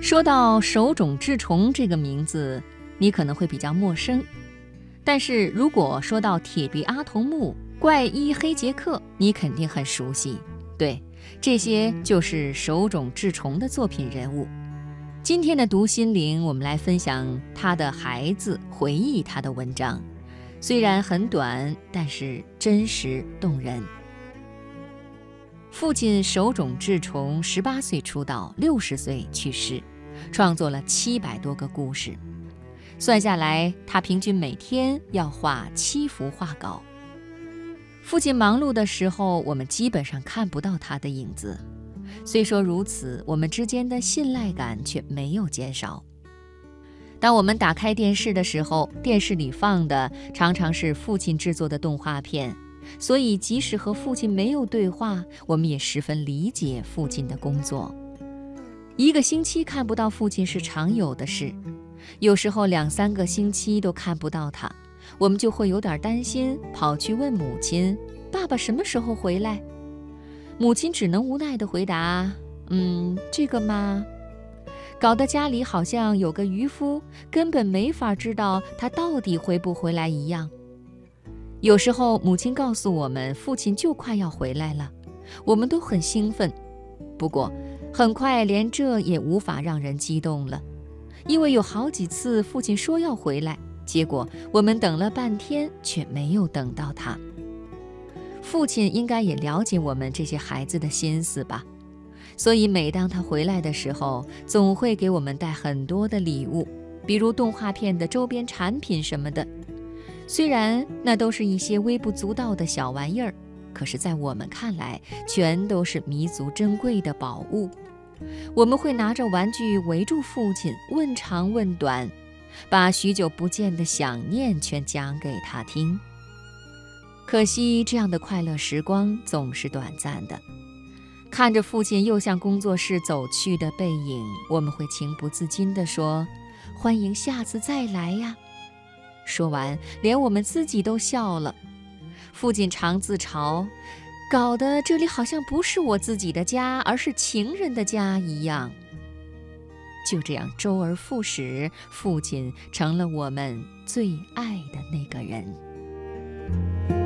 说到手冢治虫这个名字，你可能会比较陌生。但是如果说到铁臂阿童木、怪医黑杰克，你肯定很熟悉。对，这些就是手冢治虫的作品人物。今天的读心灵，我们来分享他的孩子回忆他的文章，虽然很短，但是真实动人。父亲手冢治虫十八岁出道，六十岁去世，创作了七百多个故事，算下来，他平均每天要画七幅画稿。父亲忙碌的时候，我们基本上看不到他的影子。虽说如此，我们之间的信赖感却没有减少。当我们打开电视的时候，电视里放的常常是父亲制作的动画片。所以，即使和父亲没有对话，我们也十分理解父亲的工作。一个星期看不到父亲是常有的事，有时候两三个星期都看不到他，我们就会有点担心，跑去问母亲：“爸爸什么时候回来？”母亲只能无奈地回答：“嗯，这个嘛。”搞得家里好像有个渔夫，根本没法知道他到底回不回来一样。有时候，母亲告诉我们，父亲就快要回来了，我们都很兴奋。不过，很快连这也无法让人激动了，因为有好几次父亲说要回来，结果我们等了半天却没有等到他。父亲应该也了解我们这些孩子的心思吧，所以每当他回来的时候，总会给我们带很多的礼物，比如动画片的周边产品什么的。虽然那都是一些微不足道的小玩意儿，可是，在我们看来，全都是弥足珍贵的宝物。我们会拿着玩具围住父亲，问长问短，把许久不见的想念全讲给他听。可惜，这样的快乐时光总是短暂的。看着父亲又向工作室走去的背影，我们会情不自禁地说：“欢迎下次再来呀。”说完，连我们自己都笑了。父亲常自嘲，搞得这里好像不是我自己的家，而是情人的家一样。就这样，周而复始，父亲成了我们最爱的那个人。